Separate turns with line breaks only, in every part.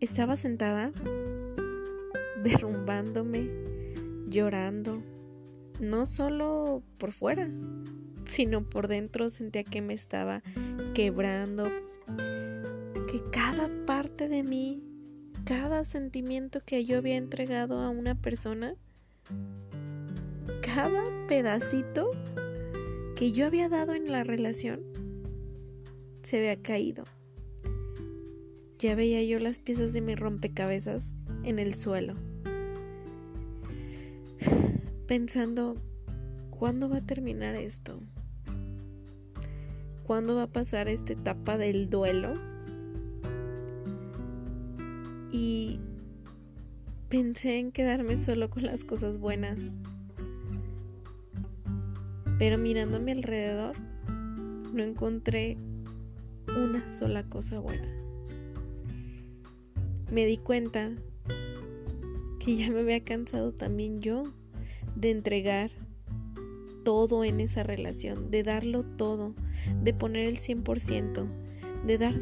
estaba sentada derrumbándome, llorando, no solo por fuera, sino por dentro sentía que me estaba quebrando, que cada parte de mí, cada sentimiento que yo había entregado a una persona, cada pedacito que yo había dado en la relación, se había caído. Ya veía yo las piezas de mi rompecabezas en el suelo, pensando, ¿cuándo va a terminar esto? ¿Cuándo va a pasar esta etapa del duelo? Y pensé en quedarme solo con las cosas buenas. Pero mirando a mi alrededor, no encontré una sola cosa buena. Me di cuenta que ya me había cansado también yo de entregar todo en esa relación, de darlo todo, de poner el 100%, de dar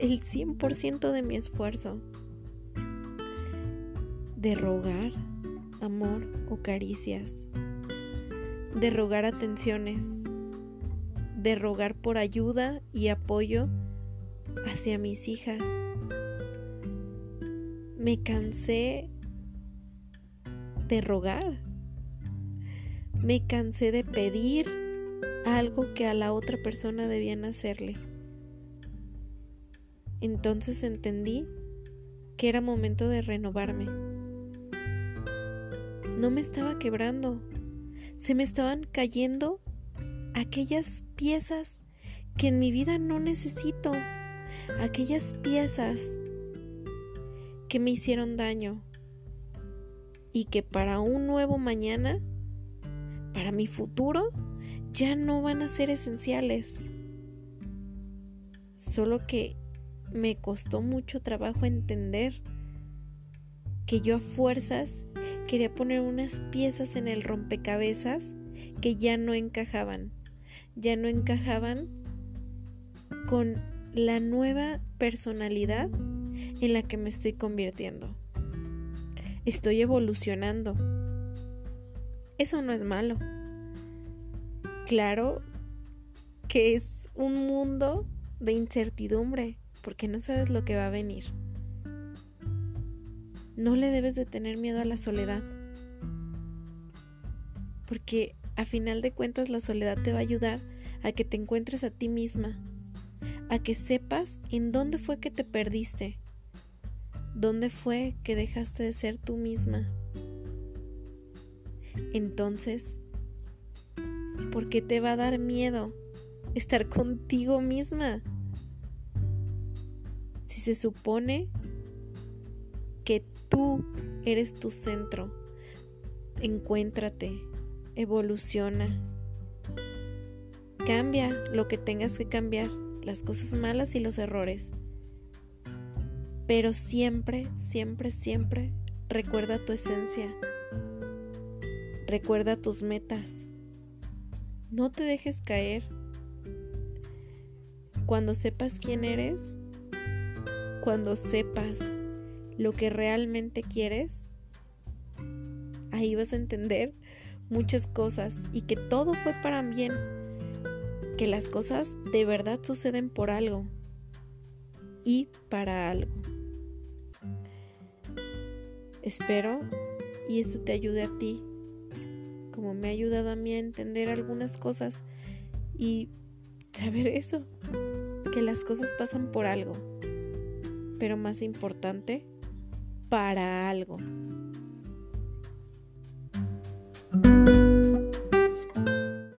el 100% de mi esfuerzo, de rogar amor o caricias, de rogar atenciones, de rogar por ayuda y apoyo hacia mis hijas. Me cansé de rogar me cansé de pedir algo que a la otra persona debían hacerle. Entonces entendí que era momento de renovarme. No me estaba quebrando, se me estaban cayendo aquellas piezas que en mi vida no necesito, aquellas piezas que me hicieron daño y que para un nuevo mañana para mi futuro ya no van a ser esenciales. Solo que me costó mucho trabajo entender que yo a fuerzas quería poner unas piezas en el rompecabezas que ya no encajaban, ya no encajaban con la nueva personalidad en la que me estoy convirtiendo. Estoy evolucionando eso no es malo. Claro que es un mundo de incertidumbre, porque no sabes lo que va a venir. No le debes de tener miedo a la soledad, porque a final de cuentas la soledad te va a ayudar a que te encuentres a ti misma, a que sepas en dónde fue que te perdiste, dónde fue que dejaste de ser tú misma. Entonces, ¿por qué te va a dar miedo estar contigo misma? Si se supone que tú eres tu centro, encuéntrate, evoluciona, cambia lo que tengas que cambiar, las cosas malas y los errores. Pero siempre, siempre, siempre recuerda tu esencia. Recuerda tus metas. No te dejes caer. Cuando sepas quién eres, cuando sepas lo que realmente quieres, ahí vas a entender muchas cosas y que todo fue para bien, que las cosas de verdad suceden por algo y para algo. Espero y esto te ayude a ti como me ha ayudado a mí a entender algunas cosas y saber eso, que las cosas pasan por algo, pero más importante, para algo.